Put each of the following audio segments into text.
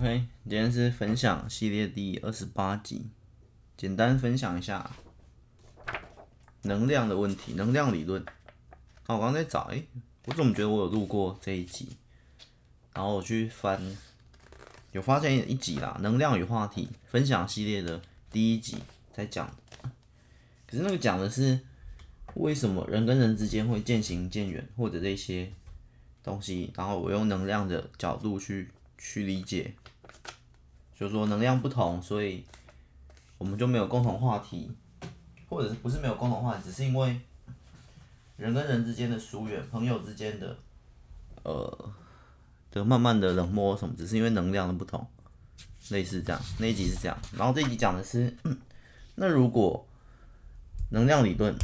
OK，今天是分享系列第二十八集，简单分享一下能量的问题，能量理论。好，我刚刚在找，诶、我怎么觉得我有录过这一集？然后我去翻，有发现一集啦，能量与话题分享系列的第一集在讲。可是那个讲的是为什么人跟人之间会渐行渐远，或者这些东西，然后我用能量的角度去。去理解，就是说能量不同，所以我们就没有共同话题，或者是不是没有共同话题，只是因为人跟人之间的疏远，朋友之间的呃的慢慢的冷漠什么，只是因为能量的不同，类似这样。那一集是这样，然后这一集讲的是，那如果能量理论。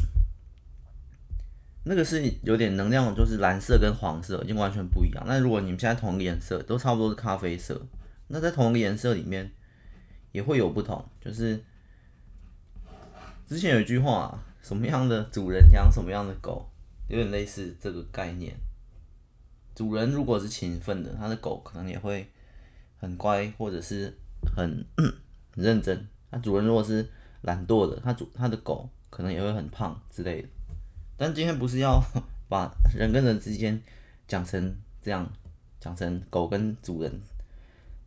那个是有点能量，就是蓝色跟黄色已经完全不一样。那如果你们现在同一个颜色，都差不多是咖啡色，那在同一个颜色里面也会有不同。就是之前有一句话，什么样的主人养什么样的狗，有点类似这个概念。主人如果是勤奋的，他的狗可能也会很乖，或者是很 很认真。那主人如果是懒惰的，他主他的狗可能也会很胖之类的。但今天不是要 把人跟人之间讲成这样，讲成狗跟主人，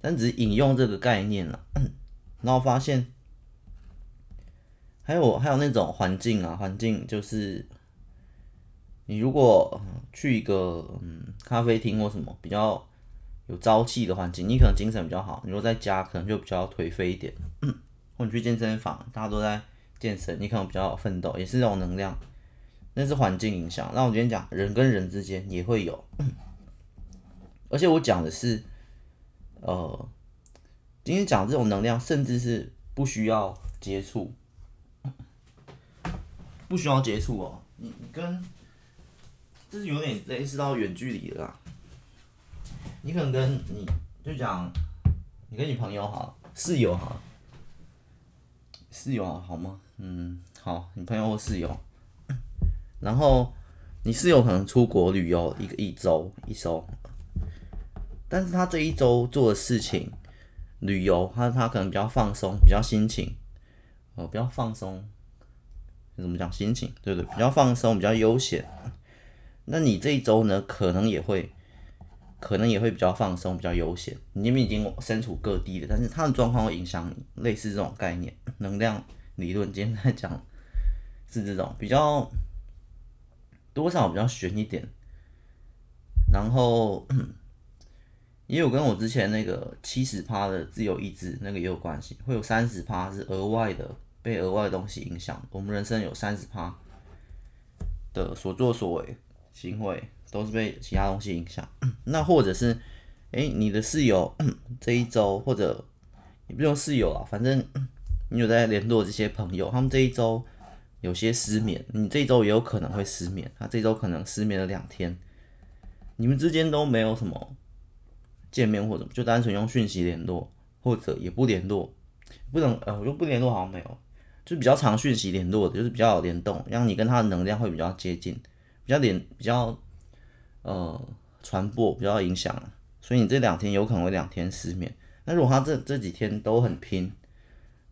但只是引用这个概念了。然后发现还有还有那种环境啊，环境就是你如果去一个嗯咖啡厅或什么比较有朝气的环境，你可能精神比较好；你如果在家可能就比较颓废一点。或者去健身房，大家都在健身，你可能比较奋斗，也是这种能量。那是环境影响。那我今天讲人跟人之间也会有，而且我讲的是，呃，今天讲这种能量，甚至是不需要接触，不需要接触哦。你你跟，这是有点类似到远距离的啦。你可能跟你就讲，你跟你朋友好，室友好，室友好吗？嗯，好，你朋友或室友。然后你是有可能出国旅游一个一周一周，但是他这一周做的事情，旅游他他可能比较放松，比较心情，哦，比较放松，怎么讲心情？对不对？比较放松，比较悠闲。那你这一周呢，可能也会，可能也会比较放松，比较悠闲。你们已经身处各地了，但是他的状况会影响你，类似这种概念，能量理论。今天在讲是这种比较。多少比较悬一点，然后 也有跟我之前那个七十趴的自由意志那个也有关系，会有三十趴是额外的被额外的东西影响。我们人生有三十趴的所作所为行为都是被其他东西影响。那或者是哎、你的室友 这一周，或者你不用室友啊，反正你有在联络这些朋友，他们这一周。有些失眠，你这周也有可能会失眠。他这周可能失眠了两天，你们之间都没有什么见面或者就单纯用讯息联络，或者也不联络，不能呃，我就不联络好像没有，就比较常讯息联络的，就是比较有联动，让你跟他的能量会比较接近，比较联比较呃传播比较影响，所以你这两天有可能会两天失眠。那如果他这这几天都很拼。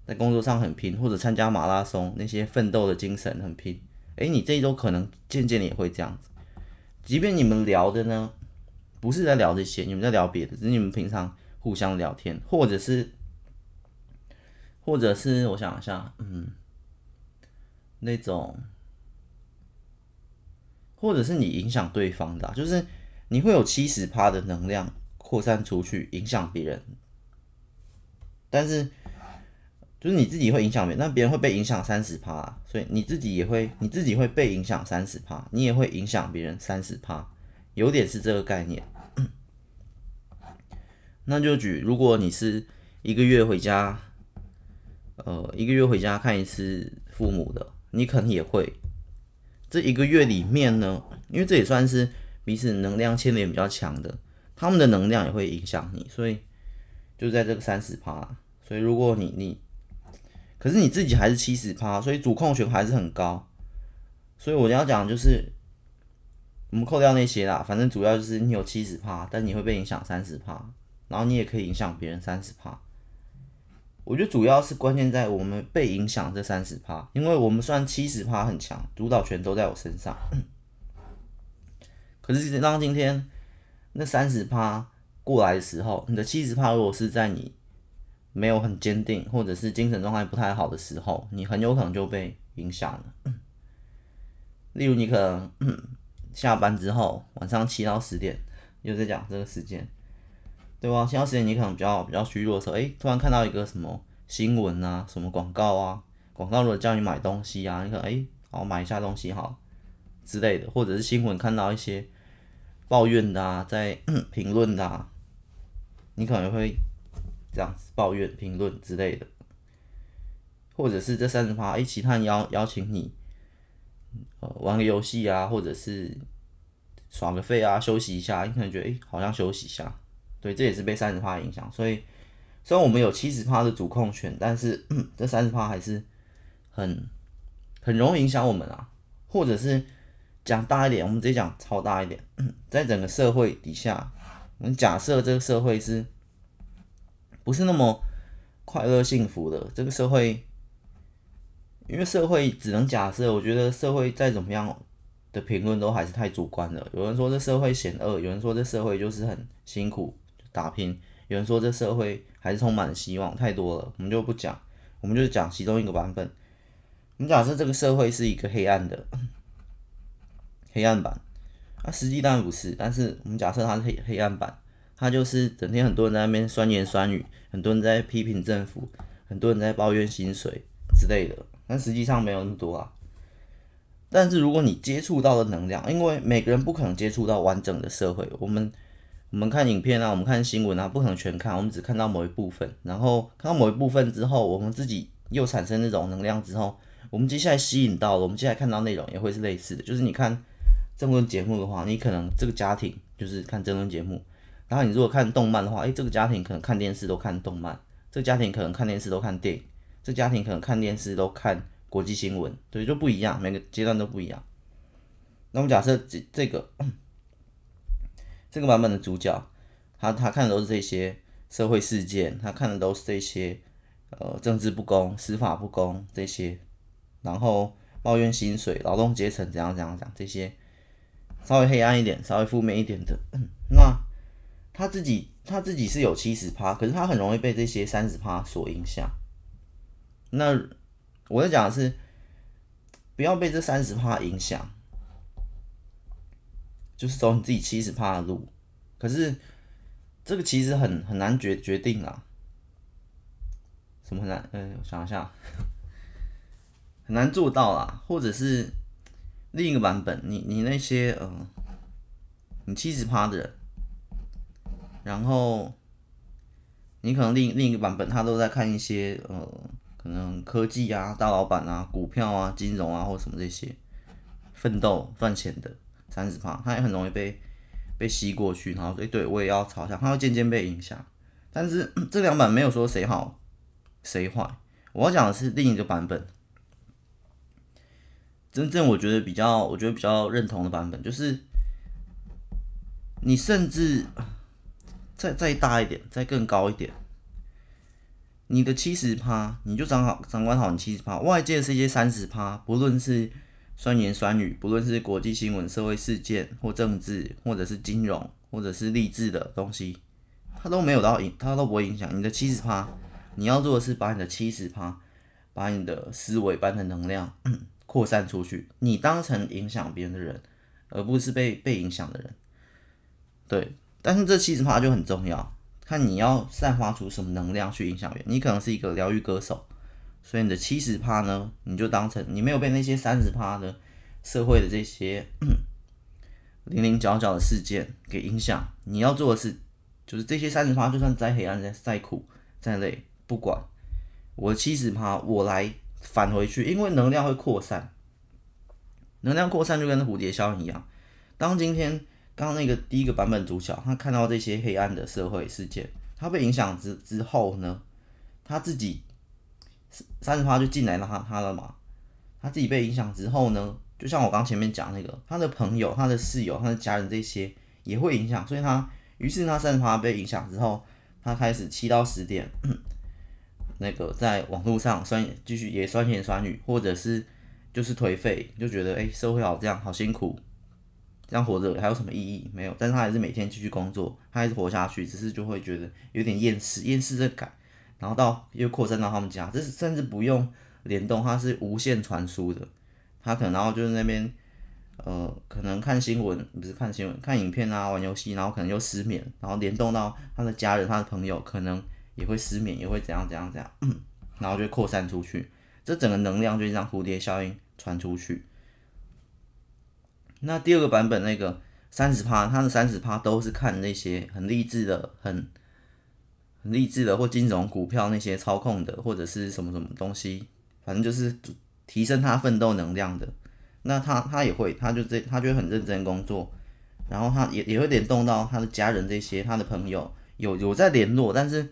在工作上很拼，或者参加马拉松，那些奋斗的精神很拼。诶、你这一周可能渐渐的也会这样子。即便你们聊的呢，不是在聊这些，你们在聊别的，只是你们平常互相聊天，或者是，或者是我想一下，嗯，那种，或者是你影响对方的，就是你会有七十趴的能量扩散出去，影响别人，但是。就是你自己会影响别人，那别人会被影响三十趴，所以你自己也会，你自己会被影响三十趴，你也会影响别人三十趴，有点是这个概念。那就举，如果你是一个月回家，呃，一个月回家看一次父母的，你可能也会，这一个月里面呢，因为这也算是彼此能量牵连比较强的，他们的能量也会影响你，所以就在这个三十趴，所以如果你你。可是你自己还是七十趴，所以主控权还是很高。所以我要讲就是，我们扣掉那些啦，反正主要就是你有七十趴，但你会被影响三十趴。然后你也可以影响别人三十趴。我觉得主要是关键在我们被影响这三十趴，因为我们虽然七十趴很强，主导权都在我身上，可是当今天那三十趴过来的时候，你的七十趴如果是在你没有很坚定，或者是精神状态不太好的时候，你很有可能就被影响了。例如，你可能下班之后，晚上七到十点又在讲这个时间。对吧？前段时间你可能比较比较虚弱的时候，诶，突然看到一个什么新闻啊，什么广告啊，广告如果叫你买东西啊，你可能诶，好买一下东西好之类的，或者是新闻看到一些抱怨的啊，在评论的啊，你可能会这样子抱怨评论之类的，或者是这三十趴，诶，其他人邀邀请你，呃，玩个游戏啊，或者是耍个废啊，休息一下，你可能觉得哎，好像休息一下。对，这也是被三十趴影响，所以虽然我们有七十趴的主控权，但是这三十趴还是很很容易影响我们啊。或者是讲大一点，我们直接讲超大一点，在整个社会底下，我们假设这个社会是不是那么快乐幸福的？这个社会，因为社会只能假设，我觉得社会再怎么样的评论都还是太主观了。有人说这社会险恶，有人说这社会就是很辛苦。打拼，有人说这社会还是充满希望，太多了，我们就不讲，我们就讲其中一个版本。我们假设这个社会是一个黑暗的黑暗版，啊，实际当然不是，但是我们假设它是黑黑暗版，他就是整天很多人在那边酸言酸语，很多人在批评政府，很多人在抱怨薪水之类的，但实际上没有那么多啊。但是如果你接触到的能量，因为每个人不可能接触到完整的社会，我们。我们看影片啊，我们看新闻啊，不可能全看，我们只看到某一部分。然后看到某一部分之后，我们自己又产生那种能量之后，我们接下来吸引到了，我们接下来看到内容也会是类似的。就是你看这么多节目的话，你可能这个家庭就是看这种节目，然后你如果看动漫的话，诶，这个家庭可能看电视都看动漫，这个家庭可能看电视都看电影，这家庭可能看电视都看国际新闻，对，就不一样，每个阶段都不一样。那我们假设这这个。这个版本的主角，他他看的都是这些社会事件，他看的都是这些呃政治不公、司法不公这些，然后抱怨薪水、劳动阶层怎样怎样讲这些稍微黑暗一点、稍微负面一点的，那他自己他自己是有七十趴，可是他很容易被这些三十趴所影响。那我在讲的是，不要被这三十趴影响。就是走你自己七十趴的路，可是这个其实很很难决决定啊。什么很难？嗯，我想一下，很难做到啦。或者是另一个版本，你你那些嗯、你七十趴的人，然后你可能另另一个版本，他都在看一些呃，可能科技啊、大老板啊、股票啊、金融啊或什么这些奋斗赚钱的。三十趴，他也很容易被被吸过去，然后对对我也要朝向，他会渐渐被影响。但是 这两版没有说谁好谁坏，我要讲的是另一个版本。真正我觉得比较，我觉得比较认同的版本，就是你甚至再再大一点，再更高一点，你的七十趴，你就掌好掌管好你七十趴，外界是一些三十趴，不论是。酸言酸语，不论是国际新闻、社会事件或政治，或者是金融，或者是励志的东西，它都没有到影，它都不会影响你的七十趴。你要做的是把你的七十趴，把你的思维、般的能量 扩散出去，你当成影响别人的人，而不是被被影响的人。对，但是这七十趴就很重要，看你要散发出什么能量去影响别人。你可能是一个疗愈歌手。所以你的七十趴呢，你就当成你没有被那些三十趴的社会的这些零零角角的事件给影响。你要做的是，就是这些三十趴，就算再黑暗、再再苦、再累，不管我的七十趴，我来返回去，因为能量会扩散。能量扩散就跟蝴蝶效应一样。当今天刚刚那个第一个版本主角，他看到这些黑暗的社会事件，他被影响之之后呢，他自己。三三十趴就进来了他他了嘛，他自己被影响之后呢，就像我刚前面讲那个，他的朋友、他的室友、他的家人这些也会影响，所以他于是他三十趴被影响之后，他开始七到十点，那个在网络上酸继续也酸言酸语，或者是就是颓废，就觉得哎、社会好这样好辛苦，这样活着还有什么意义？没有，但是他还是每天继续工作，他还是活下去，只是就会觉得有点厌世，厌世的感，然后到又扩散到他们家，这是甚至不用联动，它是无线传输的，他可能然后就是那边。呃，可能看新闻不是看新闻，看影片啊，玩游戏，然后可能又失眠，然后联动到他的家人、他的朋友，可能也会失眠，也会怎样怎样怎样，然后就扩散出去，这整个能量就像蝴蝶效应传出去。那第二个版本那个三十趴，他的三十趴都是看那些很励志的、很很励志的或金融股票那些操控的，或者是什么什么东西，反正就是提升他奋斗能量的。那他他也会，他就这他就会很认真工作，然后他也也会联动到他的家人这些，他的朋友有有在联络，但是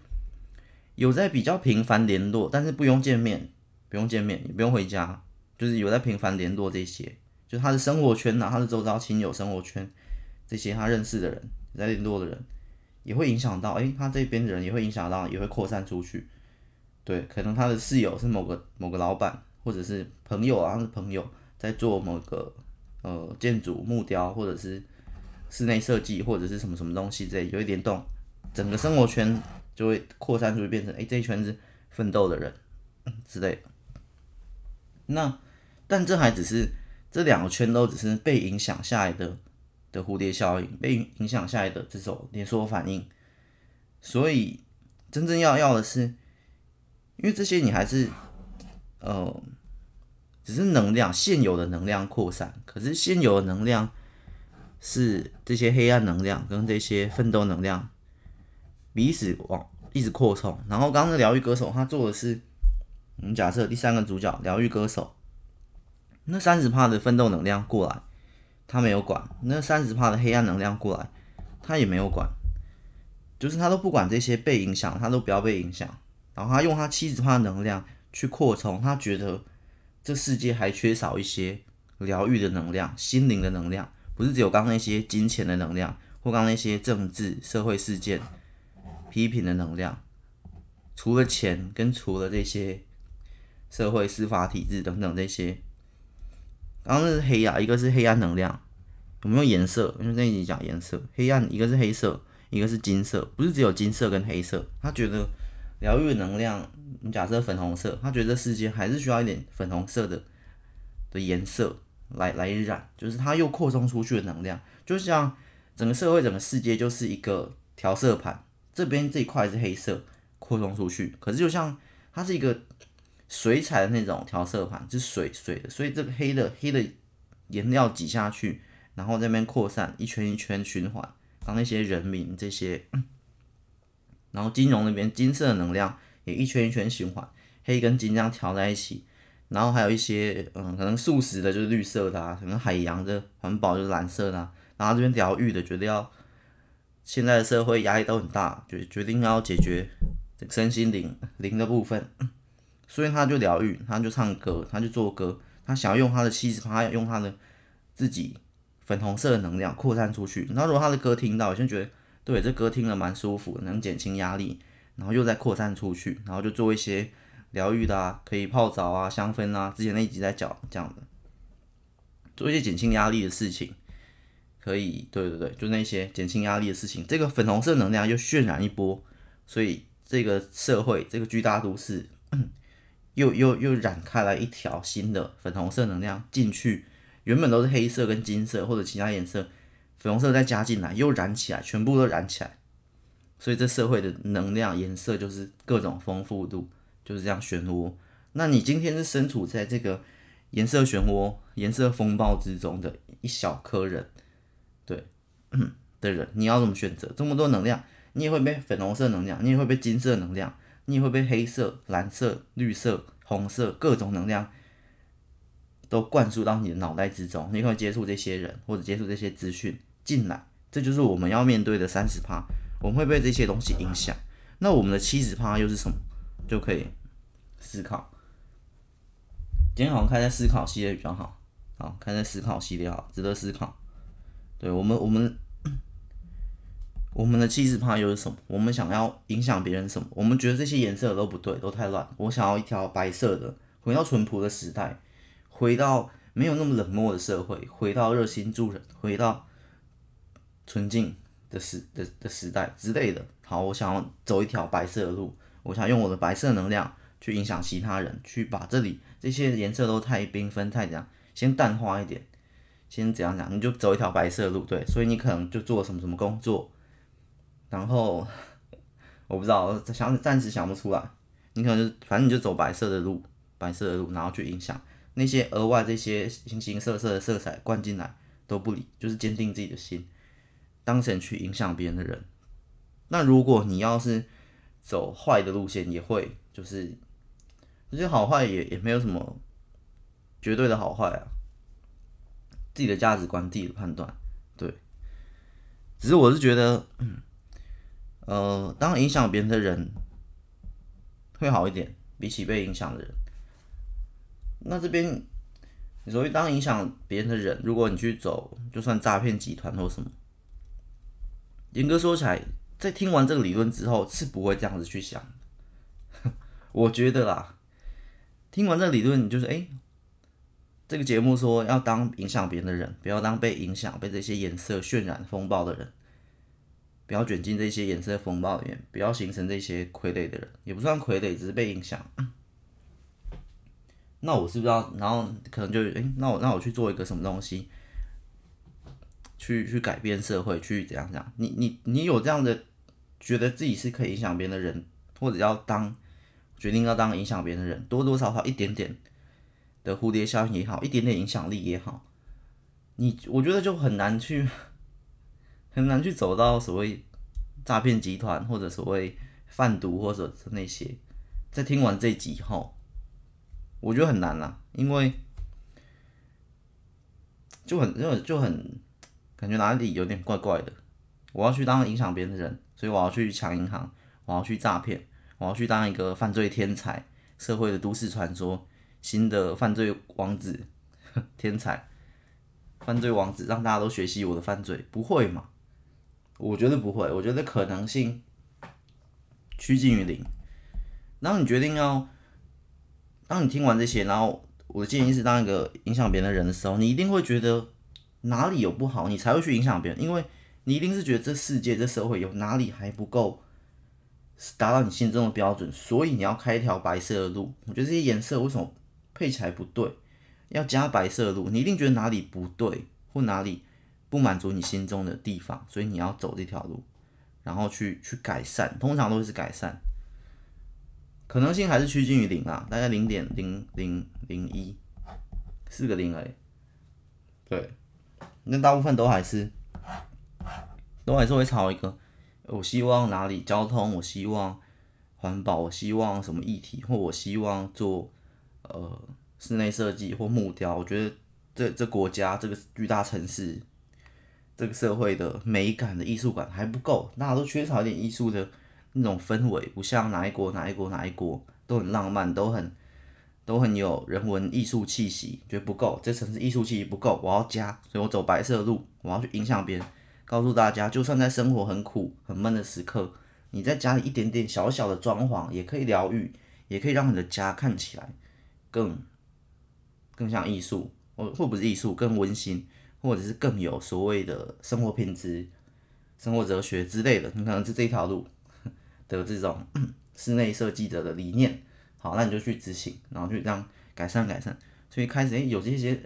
有在比较频繁联络，但是不用见面，不用见面，也不用回家，就是有在频繁联络这些，就他的生活圈呐、啊，他的周遭亲友生活圈这些他认识的人，在联络的人，也会影响到，诶，他这边的人也会影响到，也会扩散出去，对，可能他的室友是某个某个老板，或者是朋友啊，他的朋友。在做某个呃建筑木雕，或者是室内设计，或者是什么什么东西之类，有一点动，整个生活圈就会扩散出去，变成哎、这一圈是奋斗的人 之类的。那但这还只是这两个圈都只是被影响下来的的蝴蝶效应，被影响下来的这种连锁反应。所以真正要要的是，因为这些你还是呃。只是能量现有的能量扩散，可是现有的能量是这些黑暗能量跟这些奋斗能量彼此往一直扩充。然后刚刚的疗愈歌手他做的是，我们假设第三个主角疗愈歌手，那三十帕的奋斗能量过来，他没有管；那三十帕的黑暗能量过来，他也没有管。就是他都不管这些被影响，他都不要被影响。然后他用他七十帕的能量去扩充，他觉得。这世界还缺少一些疗愈的能量、心灵的能量，不是只有刚那些金钱的能量，或刚那些政治、社会事件、批评的能量。除了钱，跟除了这些社会司法体制等等这些，刚刚那是黑啊，一个是黑暗能量，有没有颜色？因为那一集讲颜色，黑暗一个是黑色，一个是金色，不是只有金色跟黑色。他觉得。疗愈能量，你假设粉红色，他觉得世界还是需要一点粉红色的的颜色来来染，就是它又扩充出去的能量，就像整个社会、整个世界就是一个调色盘，这边这一块是黑色扩充出去，可是就像它是一个水彩的那种调色盘，是水水的，所以这个黑的黑的颜料挤下去，然后那边扩散一圈一圈循环，让那些人民这些。然后金融那边金色的能量也一圈一圈循环，黑跟金这样调在一起，然后还有一些嗯，可能素食的就是绿色的啊，可能海洋的环保就是蓝色的啊，然后这边疗愈的觉得要现在的社会压力都很大，决决定要解决身心灵灵的部分，所以他就疗愈，他就唱歌，他就做歌，他想要用他的气质，他要用他的自己粉红色的能量扩散出去。那如果他的歌听到，我先觉得。对，这歌听了蛮舒服，能减轻压力，然后又再扩散出去，然后就做一些疗愈的啊，可以泡澡啊、香氛啊，之前那一集在讲这样的，做一些减轻压力的事情，可以，对对对，就那些减轻压力的事情，这个粉红色能量又渲染一波，所以这个社会，这个巨大都市，又又又染开来一条新的粉红色能量进去，原本都是黑色跟金色或者其他颜色。粉红色再加进来，又燃起来，全部都燃起来，所以这社会的能量颜色就是各种丰富度，就是这样漩涡。那你今天是身处在这个颜色漩涡、颜色风暴之中的一小颗人，对的人，你要怎么选择？这么多能量，你也会被粉红色能量，你也会被金色能量，你也会被黑色、蓝色、绿色、红色各种能量都灌输到你的脑袋之中，你会接触这些人或者接触这些资讯。进来，这就是我们要面对的三十趴，我们会被这些东西影响。那我们的七十趴又是什么？就可以思考。今天好像开在思考系列比较好，好，开在思考系列好，值得思考。对我们，我们我们的气质派又是什么？我们想要影响别人什么？我们觉得这些颜色都不对，都太乱。我想要一条白色的，回到淳朴的时代，回到没有那么冷漠的社会，回到热心助人，回到纯净的时的的时代之类的。好，我想要走一条白色的路，我想用我的白色能量去影响其他人，去把这里这些颜色都太缤纷太怎样，先淡化一点，先怎样讲，你就走一条白色的路，对，所以你可能就做什么什么工作。然后我不知道，想暂时想不出来。你可能就反正你就走白色的路，白色的路，然后去影响那些额外这些形形色色的色彩灌进来都不理，就是坚定自己的心，当成去影响别人的人。那如果你要是走坏的路线，也会就是这些好坏也也没有什么绝对的好坏啊，自己的价值观、自己的判断，对。只是我是觉得，嗯。呃，当影响别人的人会好一点，比起被影响的人。那这边，你所谓当影响别人的人，如果你去走，就算诈骗集团或什么，严格说起来，在听完这个理论之后，是不会这样子去想。我觉得啦，听完这个理论，你就是哎，这个节目说要当影响别人的人，不要当被影响、被这些颜色渲染风暴的人。不要卷进这些颜色风暴里面，不要形成这些傀儡的人，也不算傀儡，只是被影响。那我是不是要，然后可能就，诶、那我那我去做一个什么东西，去去改变社会，去怎样怎样？你你你有这样的觉得自己是可以影响别人的人，或者要当决定要当影响别人的人，多多少少一点点的蝴蝶效应也好，一点点影响力也好，你我觉得就很难去。很难去走到所谓诈骗集团或者所谓贩毒或者是那些，在听完这集后，我觉得很难啦，因为就很就很就很感觉哪里有点怪怪的。我要去当影响别人的人，所以我要去抢银行，我要去诈骗，我要去当一个犯罪天才，社会的都市传说，新的犯罪王子，天才，犯罪王子，让大家都学习我的犯罪，不会嘛？我觉得不会，我觉得可能性趋近于零。当你决定要，当你听完这些，然后我的建议是当一个影响别人的人的时候，你一定会觉得哪里有不好，你才会去影响别人，因为你一定是觉得这世界、这社会有哪里还不够达到你心中的标准，所以你要开一条白色的路。我觉得这些颜色为什么配起来不对，要加白色的路，你一定觉得哪里不对或哪里。不满足你心中的地方，所以你要走这条路，然后去去改善，通常都是改善，可能性还是趋近于零啊，大概零点零零零一，四个零而已。对，那大部分都还是都还是会朝一个，我希望哪里交通，我希望环保，我希望什么议题，或我希望做呃室内设计或木雕，我觉得这这国家这个巨大城市。这个社会的美感的艺术感还不够，大家都缺少一点艺术的那种氛围，不像哪一国哪一国哪一国都很浪漫，都很都很有人文艺术气息，觉得不够，这城市艺术气息不够，我要加，所以我走白色路，我要去影响别人，告诉大家，就算在生活很苦很闷的时刻，你在家里一点点小小的装潢也可以疗愈，也可以让你的家看起来更更像艺术，或或不是艺术，更温馨。或者是更有所谓的生活品质、生活哲学之类的，你可能是这一条路的这种室内设计者的理念，好，那你就去执行，然后去这样改善改善。所以开始诶、有这些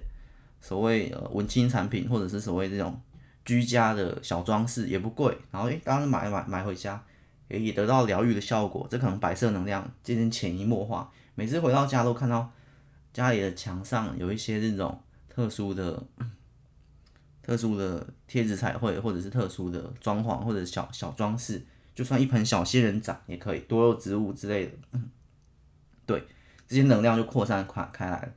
所谓呃文青产品，或者是所谓这种居家的小装饰也不贵，然后诶，当时买买买回家，也也得到疗愈的效果。这可能白色能量渐渐潜移默化，每次回到家都看到家里的墙上有一些这种特殊的。特殊的贴纸彩绘，或者是特殊的装潢，或者小小装饰，就算一盆小仙人掌也可以，多肉植物之类的，对，这些能量就扩散开开来了，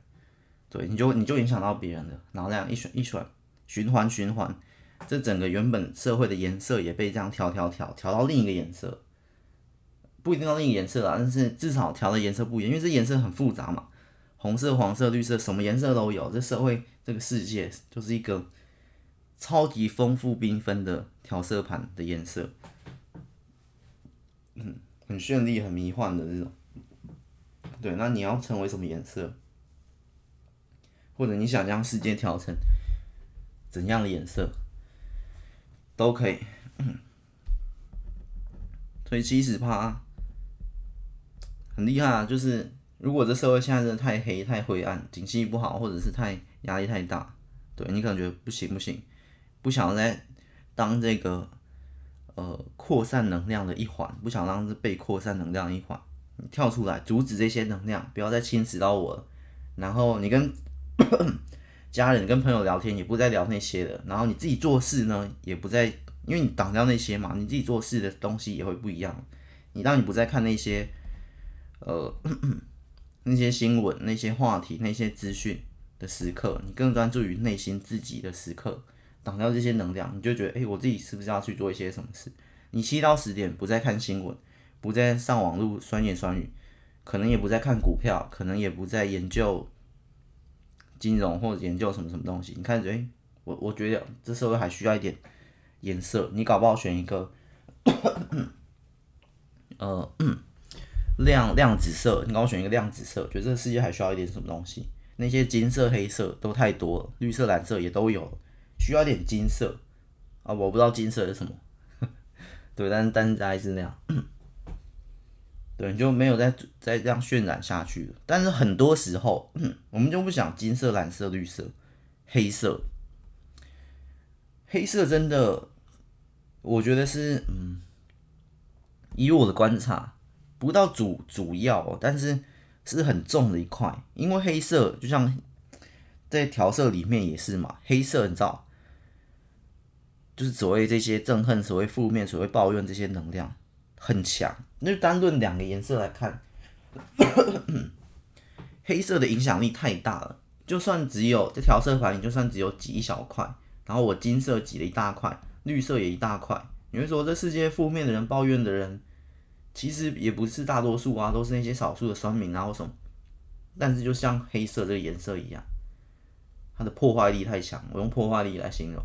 对，你就你就影响到别人了，然后这样一选一选循环循环，这整个原本社会的颜色也被这样调调调调到另一个颜色，不一定到另一个颜色啊，但是至少调的颜色不一样，因为这颜色很复杂嘛，红色、黄色、绿色，什么颜色都有，这社会这个世界就是一个。超级丰富缤纷的调色盘的颜色，嗯，很绚丽、很迷幻的这种。对，那你要成为什么颜色？或者你想将世界调成怎样的颜色，都可以。所以七十趴很厉害啊！就是如果这社会现在真的太黑、太灰暗，景气不好，或者是太压力太大，对你可能觉得不行不行。不想再当这个呃扩散能量的一环，不想当这被扩散能量的一环，你跳出来阻止这些能量，不要再侵蚀到我。然后你跟 家人、跟朋友聊天，也不再聊那些了。然后你自己做事呢，也不再，因为你挡掉那些嘛，你自己做事的东西也会不一样。你当你不再看那些呃 那些新闻、那些话题、那些资讯的时刻，你更专注于内心自己的时刻。挡掉这些能量，你就觉得，哎、我自己是不是要去做一些什么事？你七到十点不再看新闻，不再上网络酸言酸语，可能也不再看股票，可能也不再研究金融或者研究什么什么东西。你看，哎、我我觉得这社会还需要一点颜色，你搞不好选一个，呃，亮亮紫色，你搞不选一个亮紫色，觉得这个世界还需要一点什么东西？那些金色、黑色都太多了，绿色、蓝色也都有。需要点金色啊，我不知道金色是什么，对，但但是大概是那样，对，就没有再再这样渲染下去了。但是很多时候，我们就不想金色、蓝色、绿色、黑色，黑色真的，我觉得是，嗯，以我的观察，不到主主要，但是是很重的一块，因为黑色就像在调色里面也是嘛，黑色你知道。就是所谓这些憎恨、所谓负面、所谓抱怨这些能量很强。那就单论两个颜色来看，黑色的影响力太大了。就算只有这调色盘里，就算只有挤一小块，然后我金色挤了一大块，绿色也一大块。你会说这世界负面的人、抱怨的人，其实也不是大多数啊，都是那些少数的酸民啊或什么。但是就像黑色这个颜色一样，它的破坏力太强，我用破坏力来形容。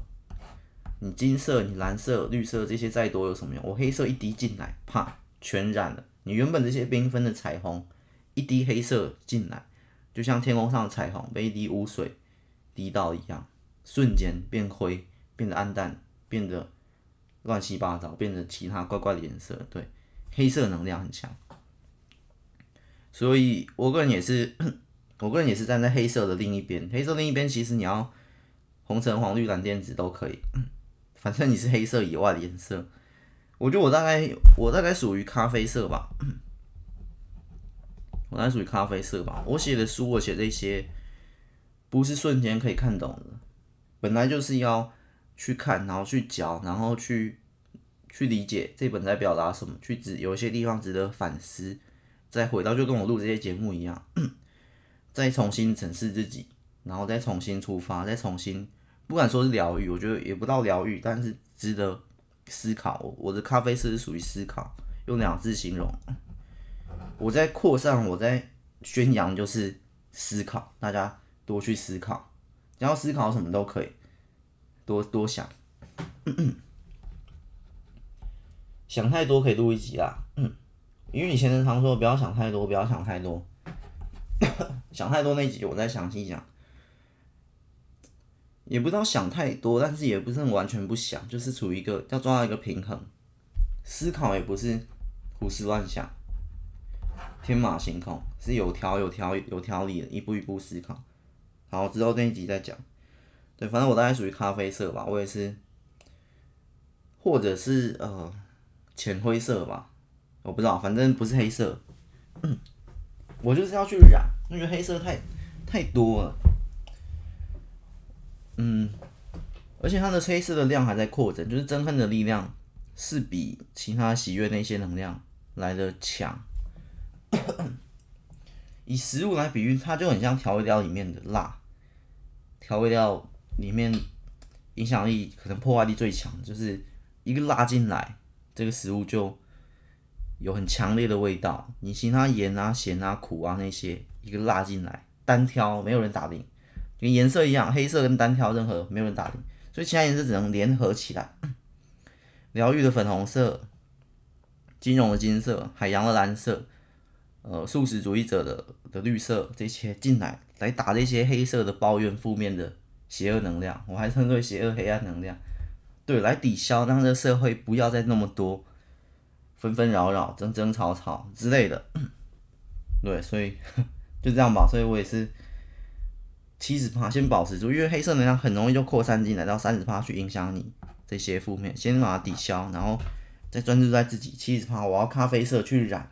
你金色、你蓝色、绿色这些再多有什么用？我黑色一滴进来，啪，全染了。你原本这些缤纷的彩虹，一滴黑色进来，就像天空上的彩虹被一滴污水滴到一样，瞬间变灰，变得暗淡，变得乱七八糟，变得其他怪怪的颜色。对，黑色能量很强，所以我个人也是，我个人也是站在黑色的另一边。黑色另一边，其实你要红橙黄绿蓝靛紫都可以。反正你是黑色以外的颜色，我觉得我大概我大概属于咖啡色吧，我大概属于咖啡色吧。我写的书，我写这些不是瞬间可以看懂的，本来就是要去看，然后去嚼，然后去去理解这本在表达什么，去值有一些地方值得反思，再回到就跟我录这些节目一样，再重新审视自己，然后再重新出发，再重新。不敢说是疗愈，我觉得也不到疗愈，但是值得思考。我的咖啡色是属于思考，用两字形容。我在扩散，我在宣扬，就是思考。大家多去思考，然后思考什么都可以，多多想。想太多可以录一集啦，因为以前常说不要想太多，不要想太多。想太多那集，我再详细讲。也不知道想太多，但是也不是完全不想，就是处于一个要抓到一个平衡。思考也不是胡思乱想，天马行空，是有条有条有条理的，一步一步思考。好，之后那一集再讲。对，反正我大概属于咖啡色吧，我也是，或者是呃浅灰色吧，我不知道，反正不是黑色。嗯，我就是要去染，因为黑色太太多了。嗯，而且它的黑色的量还在扩增，就是憎恨的力量是比其他喜悦那些能量来的强。以食物来比喻，它就很像调味料里面的辣。调味料里面影响力可能破坏力最强，就是一个辣进来，这个食物就有很强烈的味道。你其他盐啊、咸啊、苦啊那些，一个辣进来，单挑没有人打赢。颜色一样，黑色跟单挑任何没有人打你，所以其他颜色只能联合起来。疗愈的粉红色，金融的金色，海洋的蓝色，呃，素食主义者的的绿色，这些进来来打这些黑色的抱怨、负面的邪恶能量，我还称之为邪恶黑暗能量，对，来抵消，让这社会不要再那么多纷纷扰扰、争争吵吵之类的。对，所以 就这样吧。所以我也是七十趴先保持住，因为黑色能量很容易就扩散进来到三十趴去影响你。这些负面先把它抵消，然后再专注在自己。七十趴，我要咖啡色去染，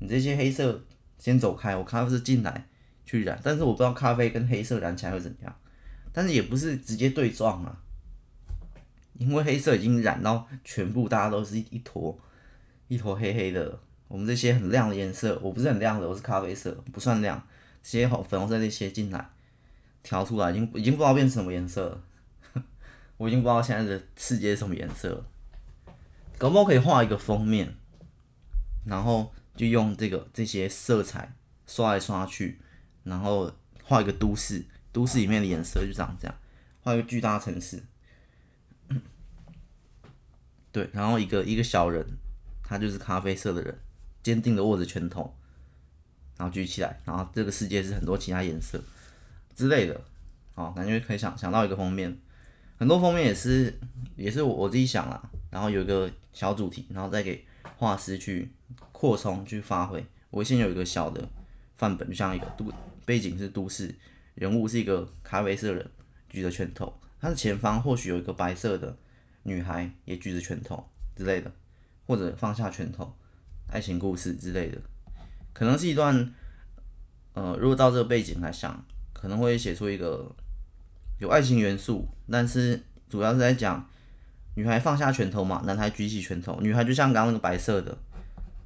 你这些黑色先走开，我咖啡色进来去染。但是我不知道咖啡跟黑色染起来会怎样，但是也不是直接对撞啊，因为黑色已经染到全部，大家都是一坨一坨黑黑的。我们这些很亮的颜色，我不是很亮的，我是咖啡色，不算亮。这些好粉红色这些进来调出来，已经已经不知道变成什么颜色了。我已经不知道现在的世界是什么颜色了，搞不好可以画一个封面，然后就用这个这些色彩刷来刷去，然后画一个都市，都市里面的颜色就长这样，画一个巨大城市，对，然后一个一个小人，他就是咖啡色的人，坚定的握着拳头，然后举起来，然后这个世界是很多其他颜色。之类的，哦，感觉可以想想到一个封面。很多封面也是也是我我自己想啦，然后有一个小主题，然后再给画师去扩充去发挥。我先有一个小的范本，就像一个都背景是都市，人物是一个咖啡色人举着拳头，他的前方或许有一个白色的女孩也举着拳头之类的，或者放下拳头，爱情故事之类的，可能是一段呃，如果照这个背景来想，可能会写出一个。有爱情元素，但是主要是在讲女孩放下拳头嘛，男孩举起拳头。女孩就像刚刚那个白色的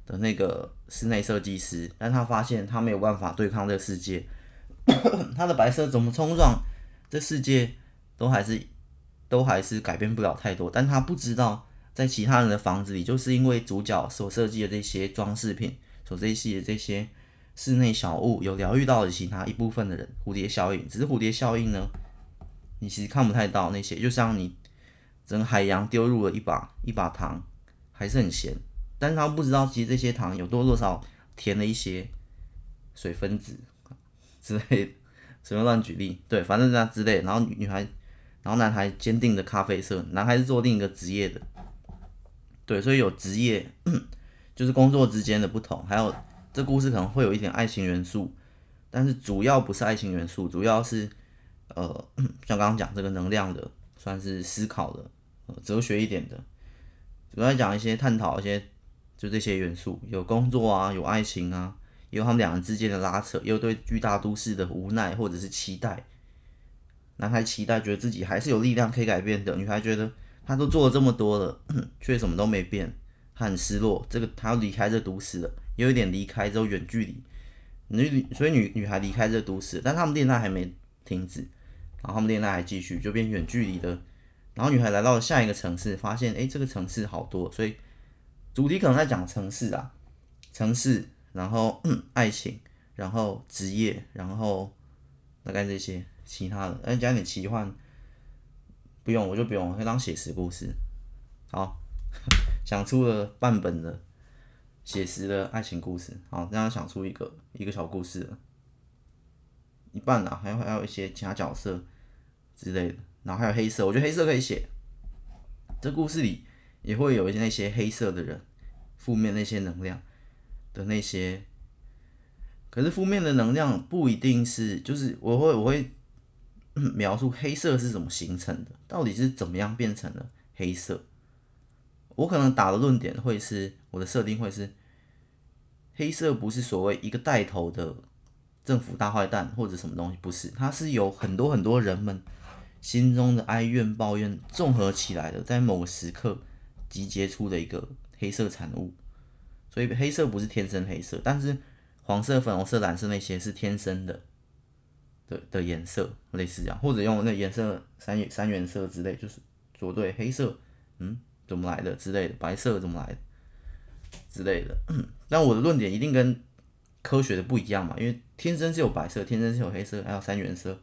的那个室内设计师，但他发现他没有办法对抗这个世界，他的白色怎么冲撞，这世界都还是都还是改变不了太多。但他不知道，在其他人的房子里，就是因为主角所设计的这些装饰品，所设计的这些室内小物，有疗愈到了其他一部分的人。蝴蝶效应，只是蝴蝶效应呢？你其实看不太到那些，就像你整个海洋丢入了一把一把糖，还是很咸，但是他不知道其实这些糖有多多少填了一些水分子之类的，随便乱举例，对，反正这样之类。然后女孩，然后男孩坚定的咖啡色，男孩是做另一个职业的，对，所以有职业 就是工作之间的不同，还有这故事可能会有一点爱情元素，但是主要不是爱情元素，主要是。呃，像刚刚讲这个能量的，算是思考的，呃，哲学一点的，主要讲一些探讨一些，就这些元素，有工作啊，有爱情啊，也有他们两人之间的拉扯，也有对巨大都市的无奈或者是期待。男孩期待觉得自己还是有力量可以改变的，女孩觉得他都做了这么多了，却什么都没变，他很失落。这个他要离开这都市了，有一点离开之后远距离，女所以女女孩离开这都市，但他们恋爱还没停止。然后他们恋爱还继续，就变远距离的。然后女孩来到了下一个城市，发现诶，这个城市好多，所以主题可能在讲城市啊，城市，然后爱情，然后职业，然后大概这些其他的，哎，加点奇幻，不用，我就不用，可以当写实故事。好，想出了半本的写实的爱情故事，好，这样想出一个一个小故事。一半啦，还有还有一些其他角色之类的，然后还有黑色，我觉得黑色可以写。这故事里也会有一些那些黑色的人，负面那些能量的那些。可是负面的能量不一定是，就是我会我会描述黑色是怎么形成的，到底是怎么样变成了黑色。我可能打的论点会是，我的设定会是，黑色不是所谓一个带头的。政府大坏蛋或者什么东西不是，它是有很多很多人们心中的哀怨抱怨综合起来的，在某个时刻集结出的一个黑色产物。所以黑色不是天生黑色，但是黄色、粉红色、蓝色那些是天生的的的颜色，类似这样，或者用那颜色三三原色之类，就是着对黑色，嗯，怎么来的之类的，白色怎么来的之类的。但我的论点一定跟科学的不一样嘛，因为天生是有白色，天生是有黑色，还有三原色。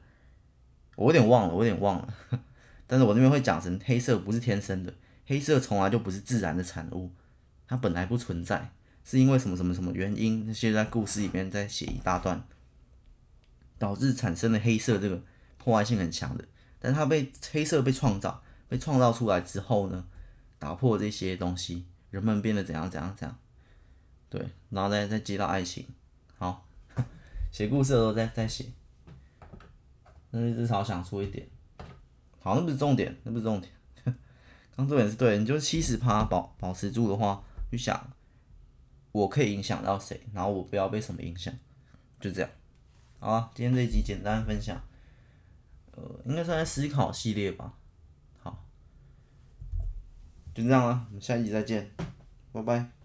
我有点忘了，我有点忘了。但是我那边会讲成黑色不是天生的，黑色从来就不是自然的产物，它本来不存在，是因为什么什么什么原因？那些在故事里面再写一大段，导致产生的黑色这个破坏性很强的，但它被黑色被创造，被创造出来之后呢，打破这些东西，人们变得怎样怎样怎样，对，然后再再接到爱情，好，写故事的时候再再写，但是至少想出一点。好，那不是重点，那不是重点。刚重点是对，你就七十趴保保持住的话，就想我可以影响到谁，然后我不要被什么影响，就这样。好，今天这一集简单分享，呃，应该算在思考系列吧。就这样了，我们下一集再见，拜拜。